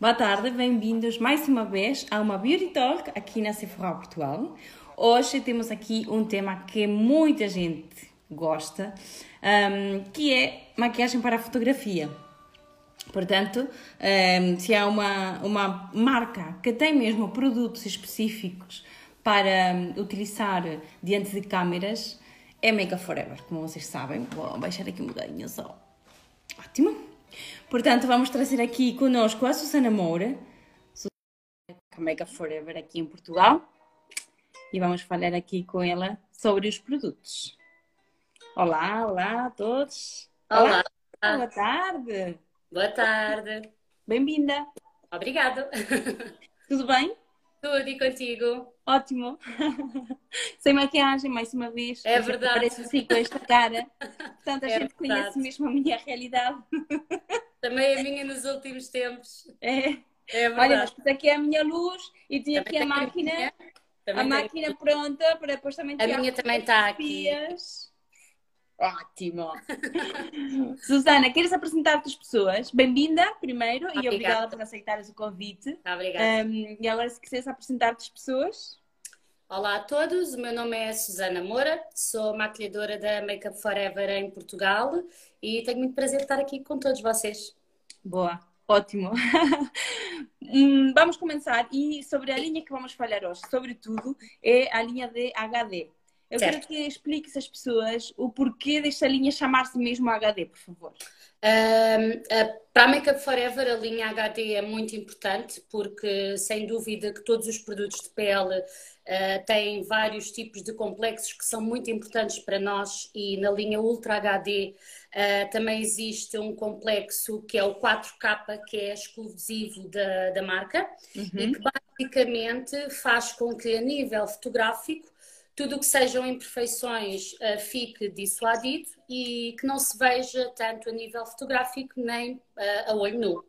Boa tarde, bem-vindos mais uma vez a uma Beauty Talk aqui na Sephora Portugal. Hoje temos aqui um tema que muita gente gosta, um, que é maquiagem para fotografia. Portanto, um, se há uma, uma marca que tem mesmo produtos específicos para utilizar diante de câmeras, é Up Forever, como vocês sabem. Vou baixar aqui um bocadinho só. Ótimo. Portanto, vamos trazer aqui conosco a Susana Moura, Make Up Forever aqui em Portugal, e vamos falar aqui com ela sobre os produtos. Olá, olá a todos. Olá. olá. Boa tarde. Boa tarde. Bem-vinda. Obrigado. Tudo bem? Tudo e contigo? Ótimo. Sem maquiagem, mais uma vez. É verdade. Parece assim com esta cara. Portanto, a é gente verdade. conhece mesmo a minha realidade. Também a minha nos últimos tempos. É. É verdade. Olha, mas aqui é a minha luz e tinha aqui a máquina. A, a máquina pronta para depois também A minha também está aqui. Ótimo! Susana, queres apresentar-te as pessoas? Bem-vinda, primeiro, obrigada. e obrigada por aceitares o convite. Obrigada. Um, e agora, se quiseres apresentar-te as pessoas. Olá a todos, o meu nome é Susana Moura, sou maquilhadora da Makeup Forever em Portugal e tenho muito prazer de estar aqui com todos vocês. Boa, ótimo. Hum, vamos começar e sobre a linha que vamos falar hoje, sobretudo, é a linha de HD. Eu certo. quero que expliques às pessoas o porquê desta linha chamar-se mesmo HD, por favor. Um, para a Makeup Forever a linha HD é muito importante porque sem dúvida que todos os produtos de pele uh, têm vários tipos de complexos que são muito importantes para nós e na linha Ultra HD uh, também existe um complexo que é o 4K que é exclusivo da, da marca uhum. e que basicamente faz com que a nível fotográfico tudo o que sejam imperfeições uh, fique dissuadido e que não se veja tanto a nível fotográfico nem uh, a olho nu.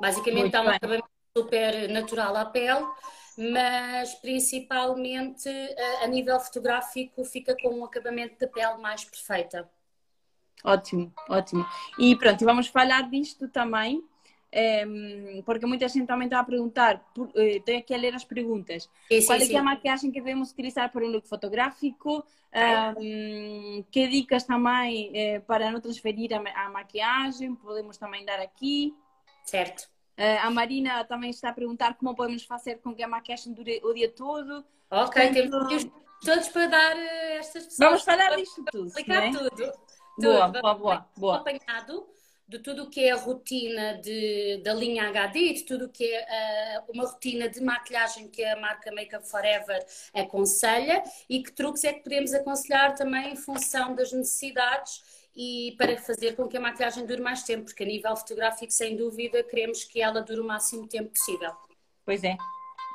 Basicamente dá um acabamento super natural à pele, mas principalmente uh, a nível fotográfico fica com um acabamento de pele mais perfeita. Ótimo, ótimo. E pronto, vamos falar disto também porque muita gente também está a perguntar, eh, tenho aqui a ler as perguntas. Sim, Qual é, é a maquiagem que devemos utilizar para um look fotográfico? Um, que dicas também eh, para não transferir a, maquiagem podemos também dar aqui? Certo. Uh, a Marina também está a perguntar como podemos fazer com que a maquiagem dure o dia todo. Ok, Portanto, temos todos para dar estas pessoas. Vamos falar disto tudo. Explicar né? tudo. Boa, boa, boa, boa. Acompanhado de tudo o que é a rotina de, da linha HD, de tudo o que é uh, uma rotina de maquilhagem que a marca Makeup Forever aconselha e que truques é que podemos aconselhar também em função das necessidades e para fazer com que a maquilhagem dure mais tempo, porque a nível fotográfico, sem dúvida, queremos que ela dure o máximo tempo possível. Pois é,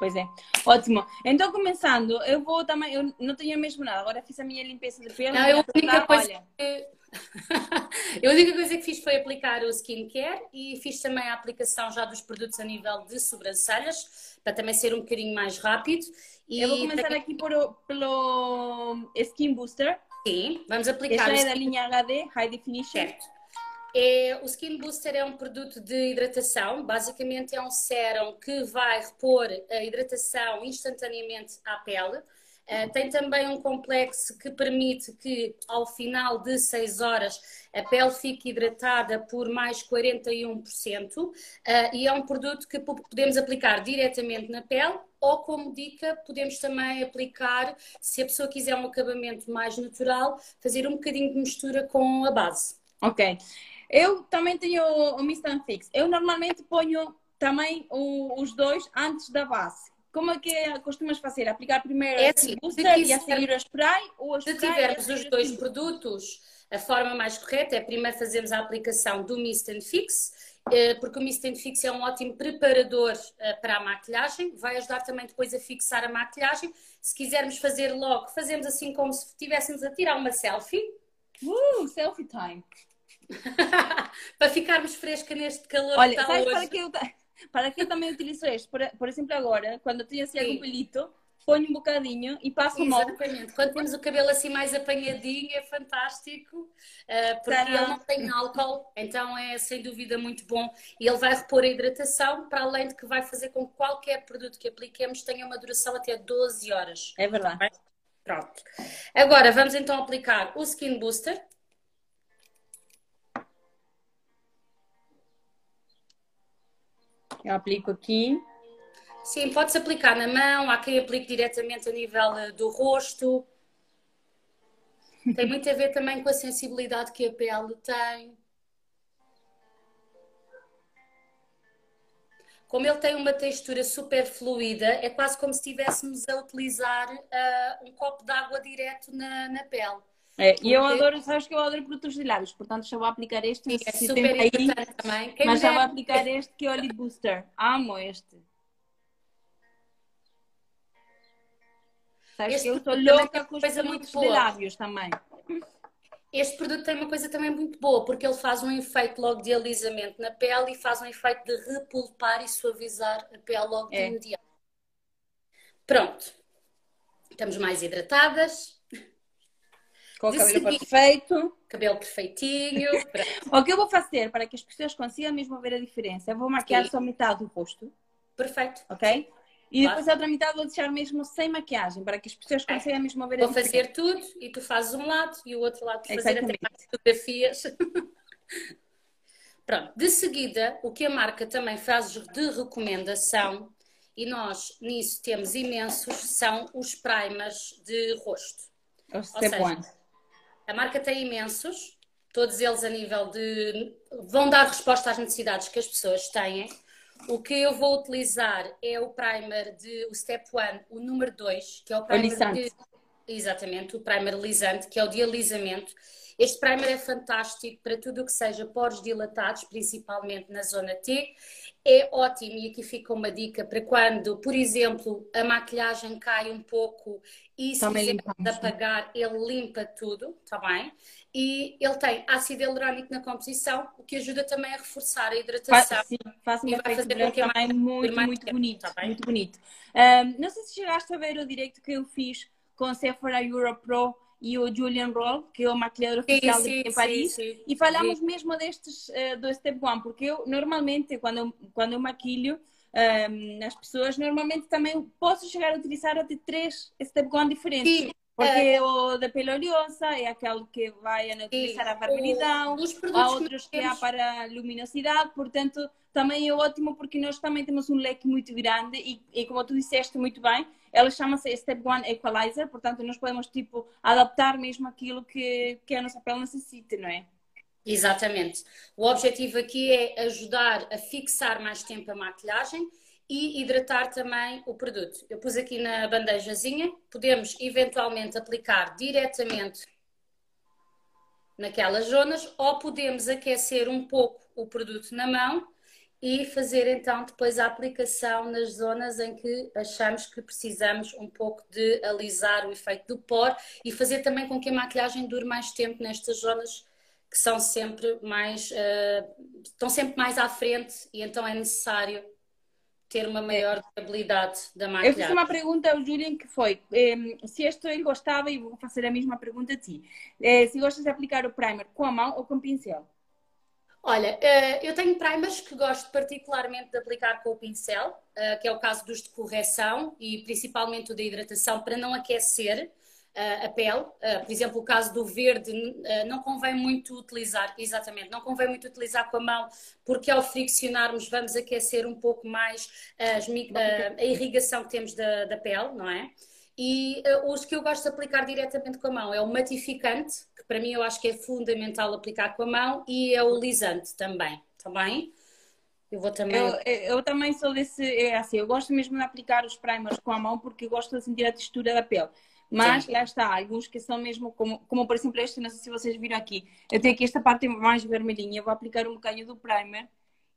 Pois é, ótimo. Então, começando, eu vou também, eu não tenho mesmo nada, agora fiz a minha limpeza de pele. Não, eu a única coisa olha, que a única coisa que fiz foi aplicar o skincare e fiz também a aplicação já dos produtos a nível de sobrancelhas, para também ser um bocadinho mais rápido. E Eu vou começar aqui por, pelo Skin Booster. Sim, vamos aplicar. Esta é da linha HD, High Definition. Certo. É, o Skin Booster é um produto de hidratação, basicamente é um sérum que vai repor a hidratação instantaneamente à pele. Uh, tem também um complexo que permite que ao final de 6 horas a pele fique hidratada por mais 41% uh, eh, e é um produto que podemos aplicar diretamente na pele ou como dica podemos também aplicar, se a pessoa quiser um acabamento mais natural, fazer um bocadinho de mistura com a base. Ok. Eu também tenho o Mist Fix. Eu normalmente ponho também o, os dois antes da base. Como é que costumas fazer? Aplicar primeiro é assim, booster e a seguir o spray? Ou a se tivermos os dois produtos, a forma mais correta é primeiro fazermos a aplicação do Mist and Fix, eh, porque o Mist and Fix é um ótimo preparador eh, para a maquilhagem, vai ajudar também depois a fixar a maquilhagem. Se quisermos fazer logo, fazemos assim como se estivéssemos a tirar uma selfie. Uh, selfie time! para ficarmos fresca neste calor Olha, que está hoje. Para que eu para que eu também utilizo este? Por, por exemplo, agora, quando tenho assim algum pelito, ponho um bocadinho e passo molde. Exatamente. Quando temos o cabelo assim mais apanhadinho, é fantástico, uh, porque ele não tem álcool, então é sem dúvida muito bom. E ele vai repor a hidratação, para além de que vai fazer com que qualquer produto que apliquemos tenha uma duração até 12 horas. É verdade. Pronto. Agora vamos então aplicar o Skin Booster. Eu aplico aqui. Sim, pode-se aplicar na mão, há quem aplique diretamente a nível eh, do rosto. Tem muito a ver também com a sensibilidade que a pele tem. Como ele tem uma textura super fluida, é quase como se estivéssemos a utilizar uh, um copo de água direto na, na pele. É, e eu adoro, sabes que eu adoro produtos de lábios, portanto já vou aplicar este. é super aí, também. Quem mas já vou aplicar este que é o Lip Booster. Amo este. Sabes este que eu estou louca com os produtos de lábios também. Este produto tem uma coisa também muito boa, porque ele faz um efeito logo de alisamento na pele e faz um efeito de repulpar e suavizar a pele logo de é. imediato. Pronto. Estamos mais hidratadas. Com o cabelo seguir, perfeito. Cabelo perfeitinho. o que eu vou fazer para que as pessoas consigam mesmo ver a diferença? Eu vou maquiar Sim. só metade do rosto. Perfeito. Ok? E depois a outra metade vou deixar mesmo sem maquiagem, para que as pessoas é. consigam mesmo ver a Vou fazer tudo e tu fazes um lado e o outro lado fazer até mais fotografias. Pronto, de seguida, o que a marca também faz de recomendação, e nós nisso temos imensos, são os primers de rosto. Ou seja, a marca tem imensos, todos eles a nível de. vão dar resposta às necessidades que as pessoas têm. O que eu vou utilizar é o primer de o Step 1, o número 2, que é o primer o de, exatamente, o primer lisante, que é o de alisamento. Este primer é fantástico para tudo o que seja poros dilatados, principalmente na zona T. É ótimo, e aqui fica uma dica para quando, por exemplo, a maquilhagem cai um pouco e se quiser apagar, ele limpa tudo, está bem? e ele tem ácido hialurónico na composição, o que ajuda também a reforçar a hidratação. Sim, faz uma vai fazer com que também muito, muito bonito, tá muito bonito. Um, não sei se chegaste a ver o direito que eu fiz com a Sephora Euro Pro e o Julian Roll, que é o maquilhador oficial sim, sim, em Paris, sim, e falamos mesmo destes uh, do Step One, porque eu normalmente, quando eu, quando eu maquilho, um, as pessoas normalmente também posso chegar a utilizar até três Step One diferentes. Porque é. o da pele oleosa é aquele que vai neutralizar a barberidão, há outros que há para luminosidade, portanto também é ótimo porque nós também temos um leque muito grande e, e como tu disseste muito bem, ela chama-se Step One Equalizer, portanto nós podemos tipo adaptar mesmo aquilo que, que a nossa pele necessita, não é? Exatamente. O objetivo aqui é ajudar a fixar mais tempo a maquilhagem e hidratar também o produto. Eu pus aqui na bandejazinha, podemos eventualmente aplicar diretamente naquelas zonas ou podemos aquecer um pouco o produto na mão e fazer então depois a aplicação nas zonas em que achamos que precisamos um pouco de alisar o efeito do pó e fazer também com que a maquilhagem dure mais tempo nestas zonas que são sempre mais uh, estão sempre mais à frente e então é necessário ter uma maior durabilidade da maquilhagem. Eu fiz uma pergunta ao Julian que foi eh, se este ele gostava, e vou fazer a mesma pergunta a ti, eh, se gostas de aplicar o primer com a mão ou com o pincel? Olha, eh, eu tenho primers que gosto particularmente de aplicar com o pincel, eh, que é o caso dos de correção e principalmente o da hidratação, para não aquecer a pele. por exemplo, o caso do verde não convém muito utilizar, exatamente, não convém muito utilizar com a mão, porque ao friccionarmos vamos aquecer um pouco mais as, a, a, irrigação que temos da, da pele, não é? E uh, os que eu gosto de aplicar diretamente com a mão é o matificante, que para mim eu acho que é fundamental aplicar com a mão, e é o lisante também, também. Tá eu vou também. Eu, eu, também sou desse. É assim, eu gosto mesmo de aplicar os primers com a mão porque gosto de sentir a textura da pele. Mas Sim. lá está, alguns que são mesmo, como, como por exemplo este, não sei se vocês viram aqui. Eu tenho aqui esta parte mais vermelhinha, eu vou aplicar um bocadinho do primer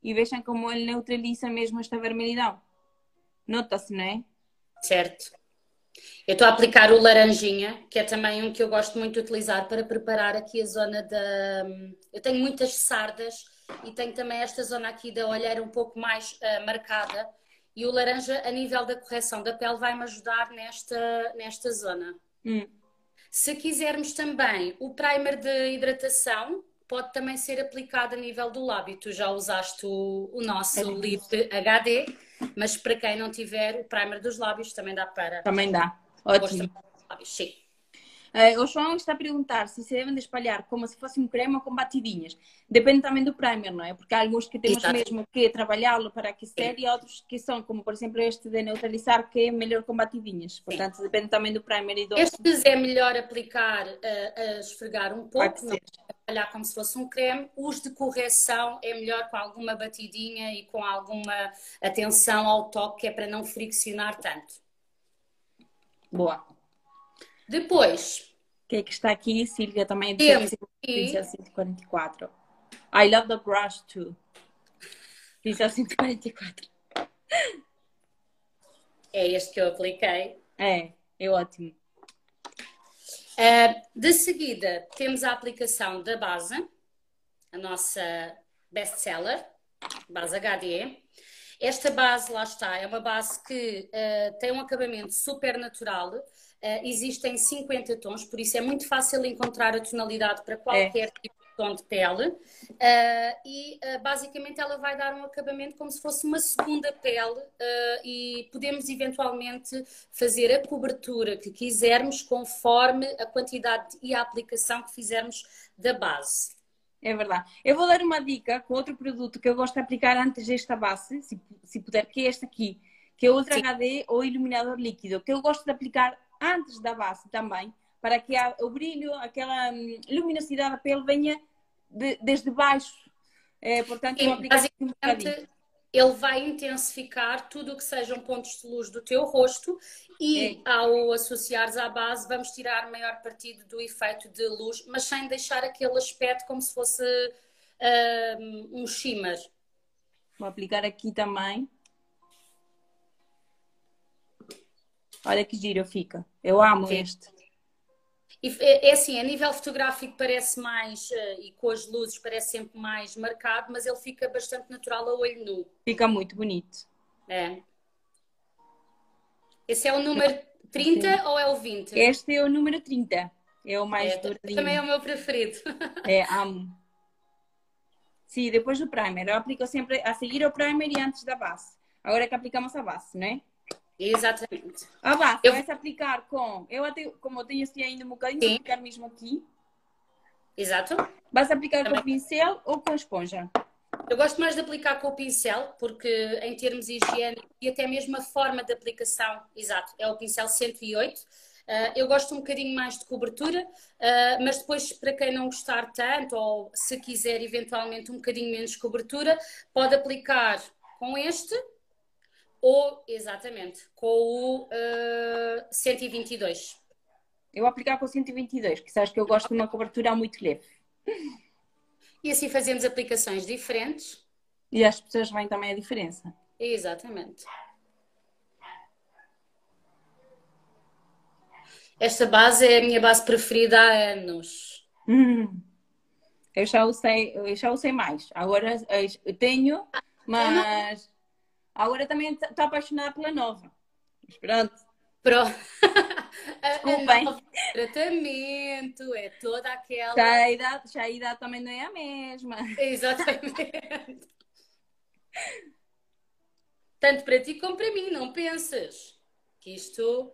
e vejam como ele neutraliza mesmo esta vermelhidão. Nota-se, não é? Certo. Eu estou a aplicar o laranjinha, que é também um que eu gosto muito de utilizar para preparar aqui a zona da. Eu tenho muitas sardas e tenho também esta zona aqui da olheira um pouco mais uh, marcada e o laranja, a nível da correção da pele, vai-me ajudar nesta, nesta zona. Hum. Se quisermos também o primer de hidratação, pode também ser aplicado a nível do lábio. Tu já usaste o, o nosso É Lip HD, mas para quem não tiver, o primer dos lábios também dá para Também dá. Ótimo. Sim. Eh, o João está a perguntar se se devem de espalhar como se fosse um creme ou com batidinhas. Depende também do primer, não é? Porque há alguns que temos Exato. mesmo que trabalhá-lo para aquecer e outros que são, como por exemplo este de neutralizar, que é melhor com batidinhas. Portanto, depende também do primer e do Estes é melhor aplicar eh, a esfregar um pouco, não trabalhar como se fosse um creme. Os de correção é melhor com alguma batidinha e com alguma atenção ao toque, que é para não friccionar tanto. Boa. Depois, O que é que está aqui? Silvia também é de aqui- Pincel 144. I love the brush too. Pincel 144. é este que eu apliquei. É, é ótimo. Uh, de seguida, temos a aplicação da base, a nossa best-seller, base HDE. Esta base, lá está, é uma base que uh, tem um acabamento super natural. Uh, existem 50 tons, por isso é muito fácil encontrar a tonalidade para qualquer tipo de tom de pele. Uh, e uh, basicamente ela vai dar um acabamento como se fosse uma segunda pele e podemos eventualmente fazer a cobertura que quisermos conforme a quantidade e a aplicação que fizermos da base. É verdade. Eu vou dar uma dica com outro produto que eu gosto de aplicar antes desta base, se, se puder, que é este aqui, que é o Ultra Sim. HD ou iluminador líquido, que eu gosto de aplicar antes da base também, para que o brilho, aquela hum, luminosidade da pele venha de- desde baixo. É, portanto, eu Sim, aplico aqui um bocadinho. basicamente, ele vai intensificar tudo o que sejam pontos de luz do teu rosto e ao associares à base vamos tirar maior partido do efeito de luz, mas sem deixar aquele aspecto como se fosse um, um shimmer. Vou aplicar aqui também. Olha que giro fica. Eu amo Sim. este. E é é assim, a nível fotográfico parece mais, eh, e com as luzes parece sempre mais marcado, mas ele fica bastante natural a olho nu. Fica muito bonito. É. Esse é o número 30 ou é o 20? Este é o número 30. É o mais É, douradinho. também é o meu preferido. É, amo. Sim, depois do primer. Eu aplico sempre a seguir o primer e antes da base. Agora é que aplicamos a base, não é? Exatamente. A base Eu- vai-se aplicar com... Eu até, como eu tenho assim ainda um bocadinho, Sim. vou aplicar mesmo aqui. Exato. Vais aplicar com Também. pincel ou com esponja? Eu gosto mais de aplicar com o pincel, porque em termos higiênicos e até mesmo a forma de aplicação, exato, é o pincel 108. Ah, eu gosto um bocadinho mais de cobertura, ah, mas depois, para quem não gostar tanto, ou se quiser eventualmente um bocadinho menos cobertura, pode aplicar com este ou, exatamente, com o ah, 122. Eu vou aplicar com 122, que sabes que eu gosto de uma cobertura muito leve. E assim fazemos aplicações diferentes. E as pessoas veem também a diferença. Exatamente. Esta base é a minha base preferida há anos. Hum. Eu já usei, eu já usei mais. Agora eu tenho, mas agora também estou apaixonada pela nova. Mas pronto. Pronto. A- a Desculpem. tratamento, é toda aquela. Já a idade, já a idade também não é a mesma. Exatamente. Tanto para ti como para mim, não pensas que isto.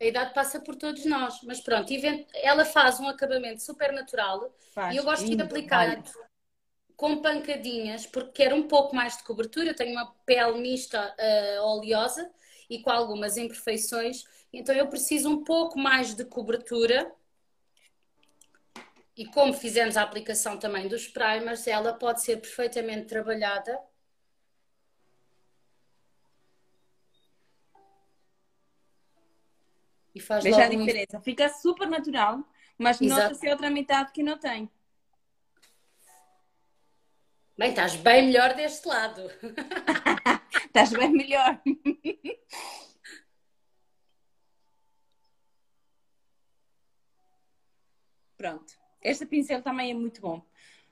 A idade passa por todos nós, mas pronto, ela faz um acabamento super natural Faz e eu gosto de aplicar olha. Com pancadinhas, porque quero um pouco mais de cobertura. Eu tenho uma pele mista eh, oleosa e com algumas imperfeições, então eu preciso um pouco mais de cobertura. E como fizemos a aplicação também dos primers, ela pode ser perfeitamente trabalhada. E faz Veja a logo um diferença. Fica super natural, mas Exato. nota-se a outra metade que não tem. Bem, estás bem melhor deste lado. Estás bem melhor. Pronto. Este pincel também é muito bom.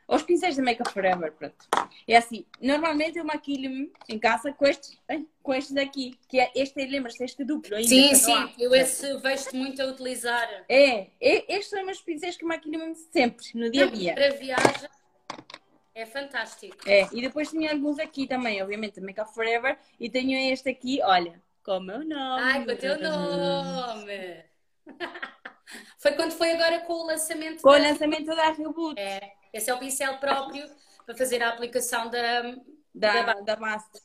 Os pincéis da Makeup Forever, pronto. É assim, normalmente eu maquilho-me em casa com estes, com estes daqui, que é este, lembra-se, este duplo ainda. Sim, sim, eu esse vejo muito a utilizar. É, é, estes são os pincéis que maquilho-me sempre, no dia a dia. Para viagem é fantástico. É, e depois tenho alguns aqui também, obviamente, Makeup Forever, e tenho este aqui, olha, com o meu nome. Ai, com o teu nome! foi quando foi agora com o lançamento Com da... o lançamento da Reboot. É, esse é o pincel próprio para fazer a aplicação da, da, da, da máscara.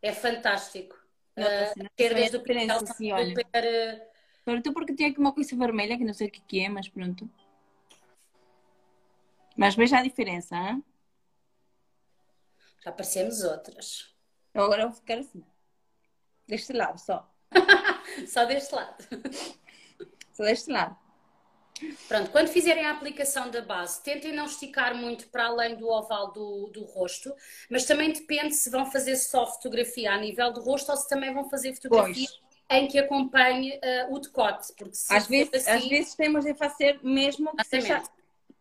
É fantástico. Uh, ter desde o pincel assim, olha. Super... Pronto, porque tem aqui uma coisa vermelha que não sei o que é, mas pronto. Mas veja a diferença, hein? Já parecemos outras. Agora eu vou ficar assim. Deste lado só. só deste lado. só deste lado. Pronto, quando fizerem a aplicação da base, tentem não esticar muito para além do oval do, do rosto, mas também depende se vão fazer só fotografia a nível do rosto ou se também vão fazer fotografia pois. em que acompanhe uh, o decote. Porque às, vezes, assim, às vezes temos de fazer mesmo que seja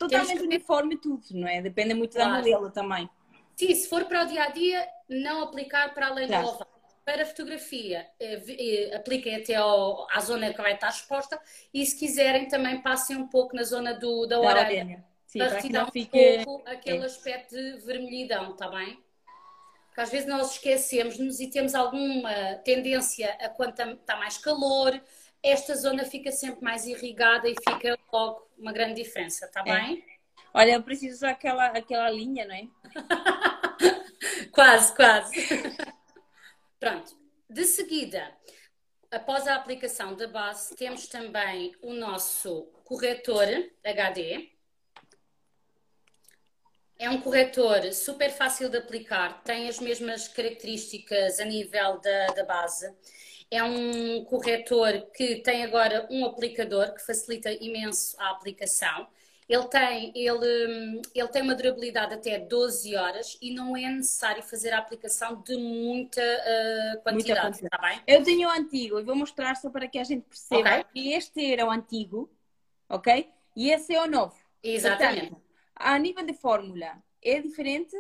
totalmente que... uniforme tudo, não é? Depende muito claro. da modelo também. Sim, se for para o dia a dia, não aplicar para além claro. do oval para fotografia, eh, eh, apliquem até ao, à zona que vai estar exposta e se quiserem também passem um pouco na zona do, da, da orelha. Sim, para retirar um fique... pouco aquele é. aspecto de vermelhidão, está bem? Porque às vezes nós esquecemos-nos e temos alguma tendência a quando está mais calor, esta zona fica sempre mais irrigada e fica logo uma grande diferença, está é. bem? Olha, eu preciso aquela, aquela linha, não é? quase, quase. Pronto. De seguida, após a aplicação da base, temos também o nosso corretor HD. É um corretor super fácil de aplicar, tem as mesmas características a nível da, da base. É um corretor que tem agora um aplicador que facilita imenso a aplicação. Ele tem, ele, ele tem uma durabilidade até 12 horas e não é necessário fazer a aplicação de muita uh, quantidade, está bem? Eu tenho o antigo e vou mostrar só para que a gente perceba okay. que este era o antigo, ok? E esse é o novo. Exatamente. Portanto, a nível de fórmula, é diferente?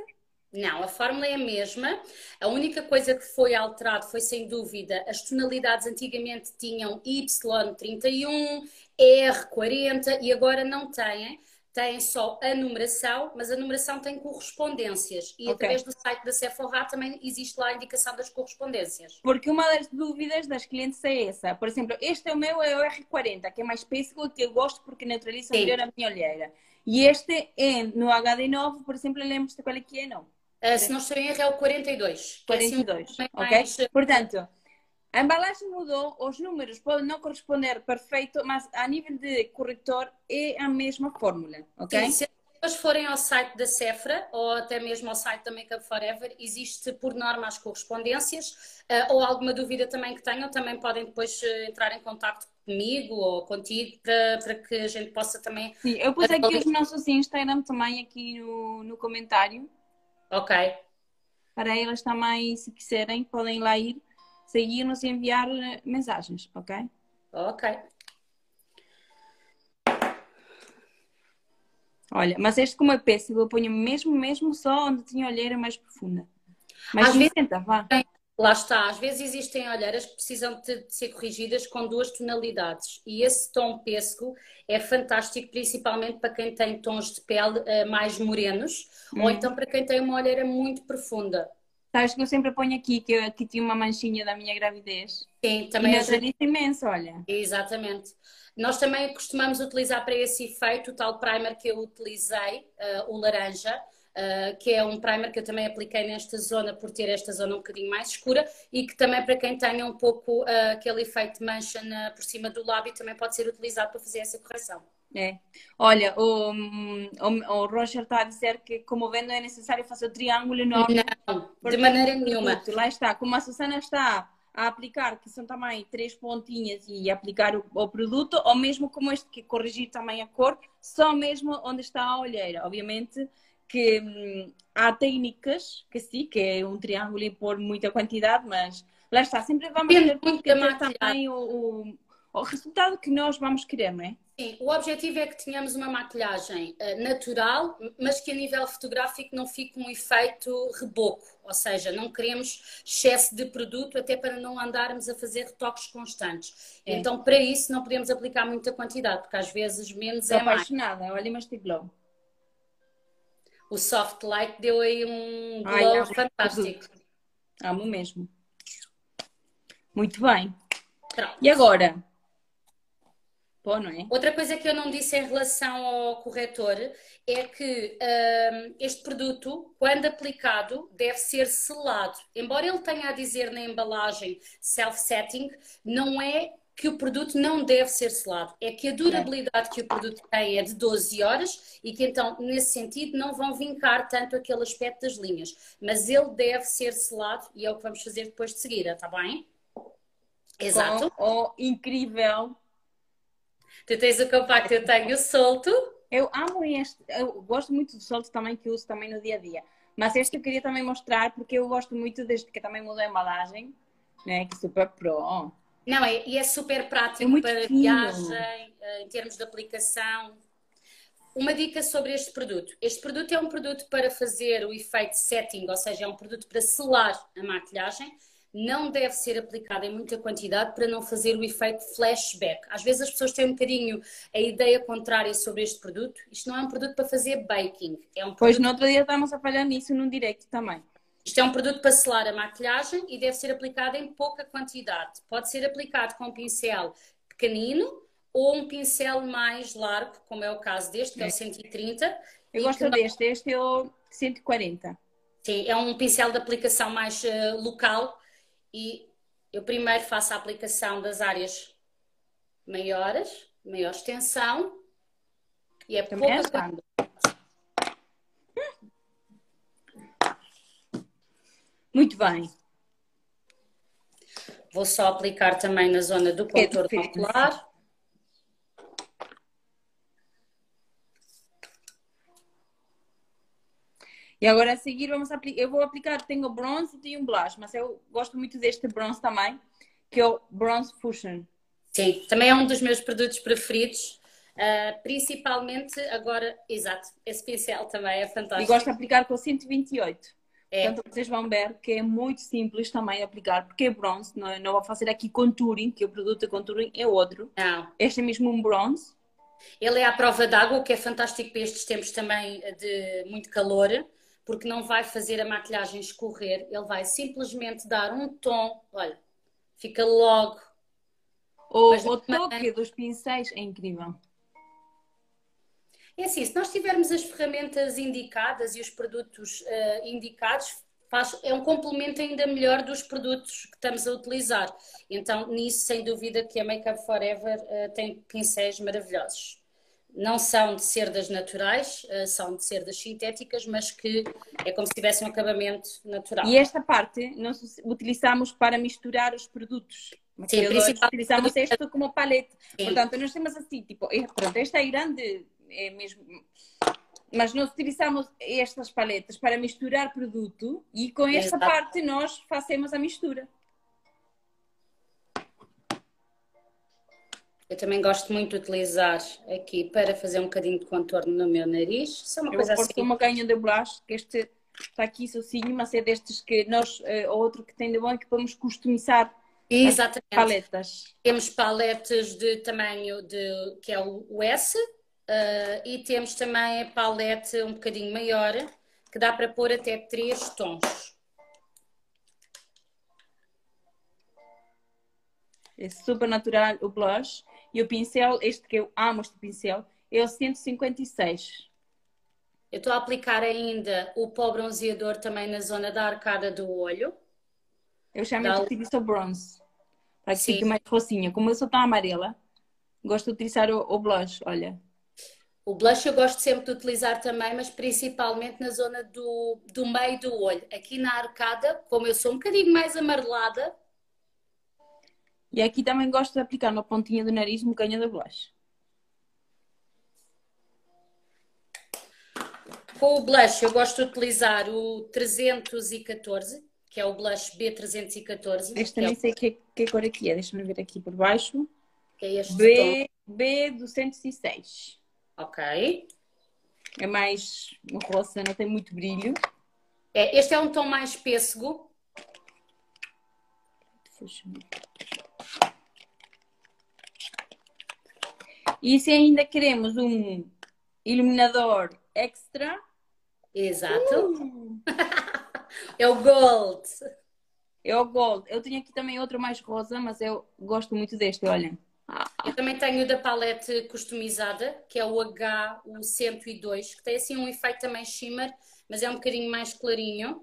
Não, a fórmula é a mesma. A única coisa que foi alterado foi, sem dúvida, as tonalidades antigamente tinham Y31, R40 e agora não têm. Têm só a numeração, mas a numeração tem correspondências. E okay. através do site da Sephora também existe lá a indicação das correspondências. Porque uma das dúvidas das clientes é essa. Por exemplo, este é o meu é o R40, que é mais pêssego, que eu gosto porque neutraliza melhor a minha olheira. E este é no HD9, por exemplo, lembro-se qual é que é, não? Uh, se não estou em erro, é o 42. 42, é assim, ok? Mais... Portanto, a embalagem mudou, os números podem não corresponder perfeito, mas a nível de corretor é a mesma fórmula, ok? Sim, se as forem ao site da Cefra ou até mesmo ao site da Makeup Forever, existe por norma as correspondências uh, ou alguma dúvida também que tenham, também podem depois uh, entrar em contato comigo ou contigo para, para que a gente possa também... Sim, eu pus aqui os nossos Instagram também aqui no, no comentário Ok. Para elas também, se quiserem, podem lá ir, seguir-nos e enviar eh, mensagens, ok? Ok. Olha, mas este como é péssimo, eu ponho mesmo, mesmo só onde tinha olheira mais profunda. Mas Às vezes, tenta, vá. Lá está, às vezes existem olheiras que precisam de, ser corrigidas com duas tonalidades e esse tom pêssego é fantástico, principalmente para quem tem tons de pele uh, mais morenos hum. ou então para quem tem uma olheira muito profunda. Sabes que eu sempre ponho aqui que eu aqui tinha uma manchinha da minha gravidez. Sim, também é gente... imenso, olha. Exatamente. Nós também costumamos utilizar para esse efeito o tal primer que eu utilizei, uh, o laranja Uh, que é um primer que eu também apliquei nesta zona por ter esta zona um bocadinho mais escura e que também para quem tenha um pouco uh, aquele efeito de mancha na, por cima do lábio também pode ser utilizado para fazer essa correção. É. Olha, o, o, o Roger está a dizer que, como vendo, é necessário fazer o triângulo enorme. Não, de maneira nenhuma. Lá está, como a Susana está a aplicar, que são também três pontinhas e aplicar o, o, produto, ou mesmo como este que corrigir também a cor, só mesmo onde está a olheira. Obviamente, que hum, há técnicas que sim, que é um triângulo e pôr muita quantidade, mas lá está, sempre vamos ter, ter também o, o, o, resultado que nós vamos querer, não é? Sim, o objetivo é que tenhamos uma maquilhagem uh, natural, mas que a nível fotográfico não fique um efeito reboco, ou seja, não queremos excesso de produto até para não andarmos a fazer retoques constantes. É. Então, para isso, não podemos aplicar muita quantidade, porque às vezes menos Estou é mais. apaixonada, olha este glow. O soft light deu aí um glow Ai, fantástico. Amo mesmo. Muito bem. Pronto. E agora? Pô, não é? Outra coisa que eu não disse em relação ao corretor é que um, este produto, quando aplicado, deve ser selado. Embora ele tenha a dizer na embalagem self-setting, não é que o produto não deve ser selado. É que a durabilidade que o produto tem é de 12 horas e que então, nesse sentido, não vão vincar tanto aquele aspecto das linhas. Mas ele deve ser selado e é o que vamos fazer depois de seguida, está bem? Exato. Com o incrível Tu tens o compacto, eu tenho o solto. Eu amo este, eu gosto muito do solto também, que uso também no dia a dia. Mas este eu queria também mostrar porque eu gosto muito deste que também mudou a embalagem, né? Que é super pro. Não, é, e é super prático é para fino. viagem, eh, em termos de aplicação. Uma dica sobre este produto. Este produto é um produto para fazer o efeito setting, ou seja, é um produto para selar a maquilhagem não deve ser aplicada em muita quantidade para não fazer o efeito flashback. Às vezes as pessoas têm um bocadinho a ideia contrária sobre este produto. Isto não é um produto para fazer baking. É um pois no outro dia estávamos a falhar nisso num direct também. Isto é um produto para selar a maquilhagem e deve ser aplicado em pouca quantidade. Pode ser aplicado com um pincel pequenino ou um pincel mais largo, como é o caso deste, que é, é o 130. Eu gosto deste, este é o 140. Sim, é um pincel de aplicação mais uh, local e eu primeiro faço a aplicação das áreas maiores, maior extensão e é Também pouca Muito bem. Vou só aplicar também na zona do é contorno ocular. E agora a seguir vamos aplicar. Eu vou aplicar, tenho bronze e tenho blush, mas eu gosto muito deste bronze também, que é o Bronze Fusion. Sim, também é um dos meus produtos preferidos. Uh, principalmente agora, exato, esse pincel também é fantástico. E gosto de aplicar com 128. É. Portanto, vocês vão ver que é muito simples também aplicar, porque é bronze, não, não vou fazer aqui contouring, que o produto de contouring é outro. Não. Este é mesmo um bronze. Ele é à prova d'água, o que é fantástico para estes tempos também de muito calor porque não vai fazer a maquilhagem escorrer, ele vai simplesmente dar um tom, olha, fica logo. O, o toque dos pincéis é incrível. É assim, se nós tivermos as ferramentas indicadas e os produtos uh, indicados, faz, é um complemento ainda melhor dos produtos que estamos a utilizar. Então, nisso, sem dúvida, que a Makeup Forever uh, tem pincéis maravilhosos não são de cerdas naturais, eh, são de cerdas sintéticas, mas que é como se tivesse um acabamento natural. E esta parte nós utilizamos para misturar os produtos. Sim, utilizamos isto como paleta. Sim. Portanto, nós temos assim, tipo, pronto, esta é grande, é mesmo. Mas nós utilizamos estas paletas para misturar produto e com esta Exato. parte nós fazemos a mistura. Eu também gosto muito de utilizar aqui para fazer um bocadinho de contorno no meu nariz. Isso é uma eu coisa assim. uma ganha de blush, que este está aqui sozinho, mas é destes que nós, uh, outro que tem de bom é que podemos customizar Exatamente. paletas. Temos paletas de tamanho de, que é o S, uh, e temos também a palete um bocadinho maior, que dá para pôr até três tons. É super natural o blush. E o pincel, este que eu amo, este pincel, é o 156. Eu estou a aplicar ainda o pó bronzeador também na zona da arcada do olho. Eu chamo da... de utilizar bronze. Para que fique mais rocinha. Como eu sou tão amarela, gosto de utilizar o, o blush, olha. O blush eu gosto sempre de utilizar também, mas principalmente na zona do, do meio do olho. Aqui na arcada, como eu sou um bocadinho mais amarelada, e aqui também gosto de aplicar na pontinha do nariz um bocadinho de blush. Com o blush eu gosto de utilizar o 314, que é o blush B314. Este nem é sei que, que cor aqui é, deixa-me ver aqui por baixo. Que é este B, tom. B206. Ok. É mais roça, não tem muito brilho. É, este é um tom mais pêssego. E se ainda queremos um iluminador extra. Exato. Uh. é o gold. É o gold. Eu tenho aqui também outro mais rosa, mas eu gosto muito deste, olhem. Eu também tenho da palete customizada, que é o H102, que tem assim um efeito também shimmer, mas é um bocadinho mais clarinho.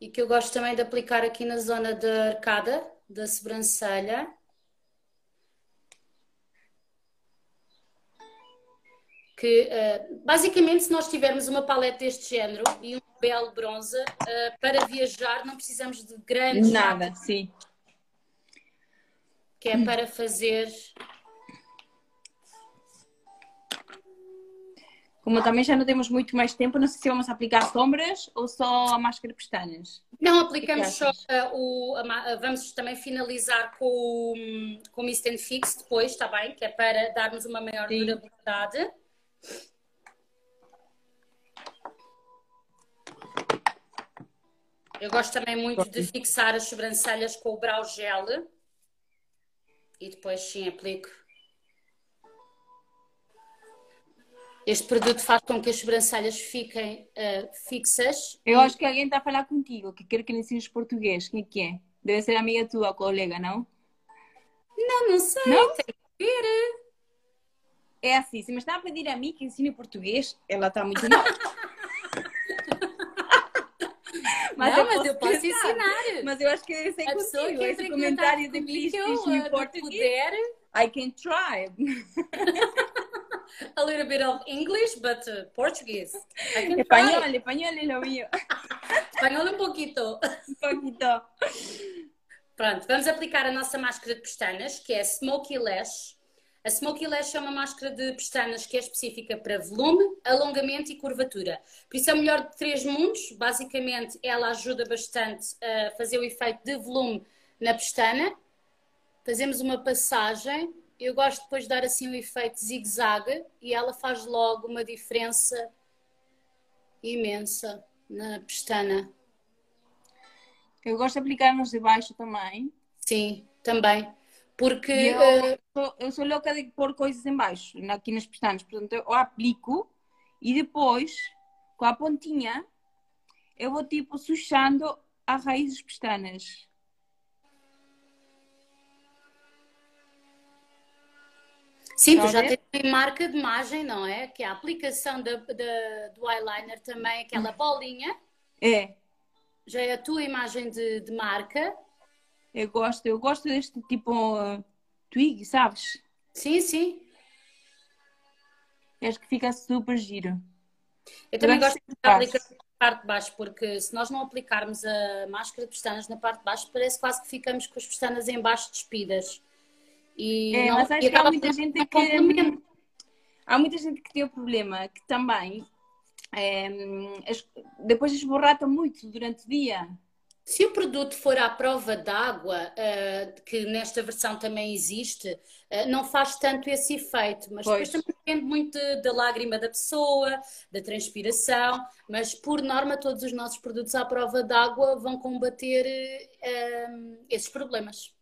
E que eu gosto também de aplicar aqui na zona da arcada, da sobrancelha. Que, uh, basicamente, se nós tivermos uma paleta deste género e um belo bronzer, uh, para viajar não precisamos de grandes... Nada, sim que é para fazer. Como também já não temos muito mais tempo, não sei se vamos aplicar sombras ou só a máscara de pestanas. Não, aplicamos só o. Vamos também finalizar com, com o Mist and Fix depois, está bem? Que é para darmos uma maior Sim. durabilidade. Eu gosto também muito de fixar as sobrancelhas com o brow gel e depois sim aplico. Este produto faz com que as sobrancelhas fiquem uh, fixas. Eu acho que alguém está a falar contigo, que quer que ensines português. Quem é que é? Deve ser amiga tua, colega, não? Não, não sei. Não? Tem que ver. É assim, se me está a pedir a mim que ensine português, ela está muito mal. Mas, não, eu, mas eu posso tentar. ensinar. Mas eu acho que deve ser a consigo. Esse comentário de teach me português. Puder. I can try. a little bit of English, but uh, Portuguese. Espanhol, español es lo mío. Espanhol um pouquito. Um pouquito. Pronto, vamos aplicar a nossa máscara de pestanas, que é Smoky Lash. A Smoky Lash é uma máscara de pestanas que é específica para volume, alongamento e curvatura. Por isso é o melhor de três mundos. Basicamente, ela ajuda bastante a fazer o efeito de volume na pestana. Fazemos uma passagem. Eu gosto depois de dar assim um efeito zigue-zague e ela faz logo uma diferença imensa na pestana. Eu gosto de aplicar nos de baixo também. Sim, também. Porque. Eu, uh... sou, eu sou louca de pôr coisas em baixo, aqui nas pestanas. Portanto, eu aplico e depois, com a pontinha, eu vou tipo suchando a raiz das pestanas. Sim, tu já tens marca de imagem, não é? Que é a aplicação da, da, do eyeliner também, aquela bolinha. É. Já é a tua imagem de, de marca. Eu gosto, eu gosto deste tipo uh, twig, sabes? Sim, sim. Acho que fica super giro. Eu também gosto de aplicar na parte de baixo, porque se nós não aplicarmos a máscara de pestanas na parte de baixo, parece quase que ficamos com as pestanas em baixo despidas. E é, não, mas acho que há muita gente que. Há muita gente que tem o problema que também é, depois esborrata muito durante o dia. Se o produto for à prova d'água, uh, que nesta versão também existe, uh, não faz tanto esse efeito, mas pois. depois também depende muito da lágrima da pessoa, da transpiração, mas por norma todos os nossos produtos à prova d'água vão combater uh, esses problemas.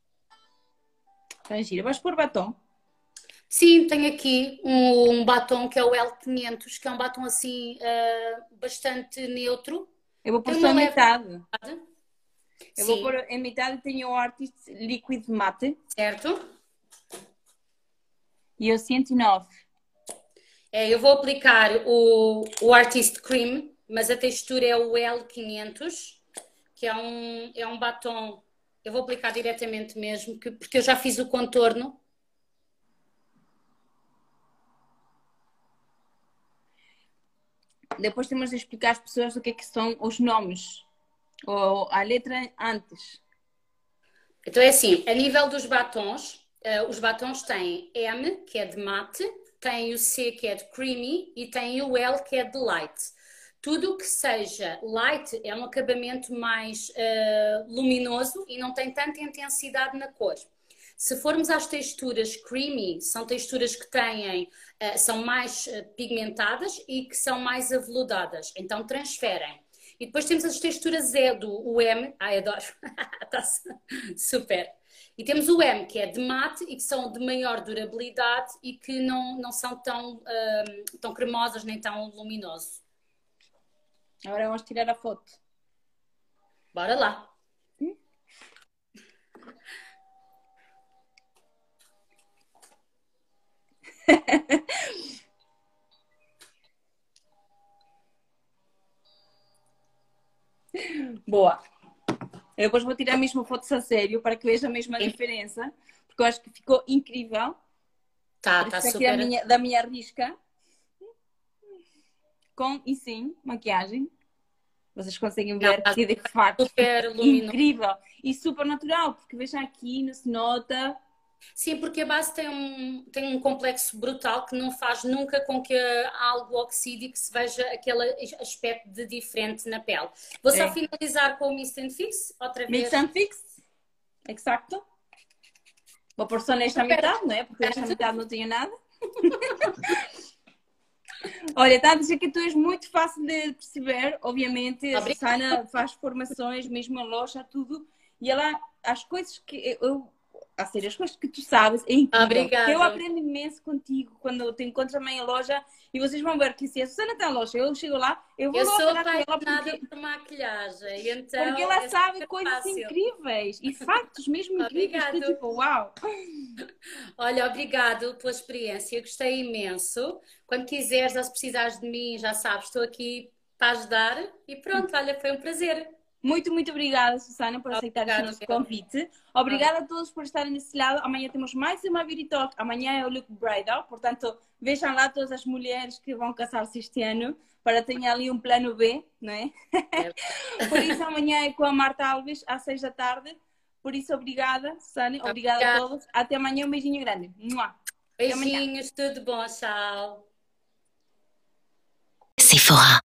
Tá gira. Vais pôr batom? Sim, tenho aqui um, um, batom que é o L500, que é um batom assim bastante neutro. Eu vou pôr só metade. Eu Sim. vou pôr em metade tenho o Artist Liquid Matte. Certo. E eu 109. É, eu vou aplicar o, o Artist Cream, mas a textura é o L500, que é um, é um batom. Eu vou aplicar diretamente mesmo, que, porque eu já fiz o contorno. Depois temos de explicar às pessoas o que, é que são os nomes ou a letra antes? Então é assim, a nível dos batons, uh, os batons têm M, que é de mate, tem o C, que é de creamy, e tem o L, que é de light. Tudo que seja light é um acabamento mais uh, luminoso e não tem tanta intensidade na cor. Se formos às texturas creamy, são texturas que têm, uh, são mais pigmentadas e que são mais aveludadas, então transferem. E depois temos as texturas E do o M, ai adoro, está super. E temos o M, que é de mate e que são de maior durabilidade e que não, não são tão, uh, tão cremosas nem tão luminosos. Agora vamos tirar a foto. Bora lá. Boa. Eu depois vou tirar mesmo fotos a sério para que veja mesmo a diferença, porque eu acho que ficou incrível. Tá, tá aqui super. Da minha, da minha risca. Com e sim, maquiagem. Vocês conseguem ver Não, tá que de facto super incrível e super natural, porque veja aqui, não se nota Sim, porque a base tem um, tem um complexo brutal que não faz nunca com que algo oxide que se veja aquele aspecto de diferente na pele. Vou só é. finalizar com o Mist and Fix, outra vez. Mist and Fix, exato. Vou pôr só nesta metade, não é? Porque nesta metade não tenho nada. Olha, está a dizer que tu és muito fácil de perceber, obviamente. A Susana faz formações, mesmo a loja, tudo. E ela, as coisas que eu a ser as coisas que tu sabes é incrível. Obrigada. Eu aprendo imenso contigo quando eu te encontro também em loja e vocês vão ver que se a Susana está em loja, eu chego lá, eu vou eu sou apaixonada porque... por maquilhagem, então porque ela é sabe coisas fácil. incríveis e factos mesmo incríveis que tipo, uau! Olha, obrigado pela experiência, gostei imenso. Quando quiseres, se precisares de mim, já sabes, estou aqui para ajudar e pronto, olha, foi um prazer. Muito, muito obrigada, Susana, por aceitar o nosso convite. Obrigada a todos por estarem desse lado. Amanhã temos mais uma Beauty Talk. Amanhã é o Look Bridal, portanto, vejam lá todas as mulheres que vão casar-se este ano para ter ali um plano B, não é? é. por isso, amanhã é com a Marta Alves, às seis da tarde. Por isso, obrigada, Susana. Obrigada, obrigada. a todos. Até amanhã, um beijinho grande. Beijinhos, tudo bom, tchau. Sephora.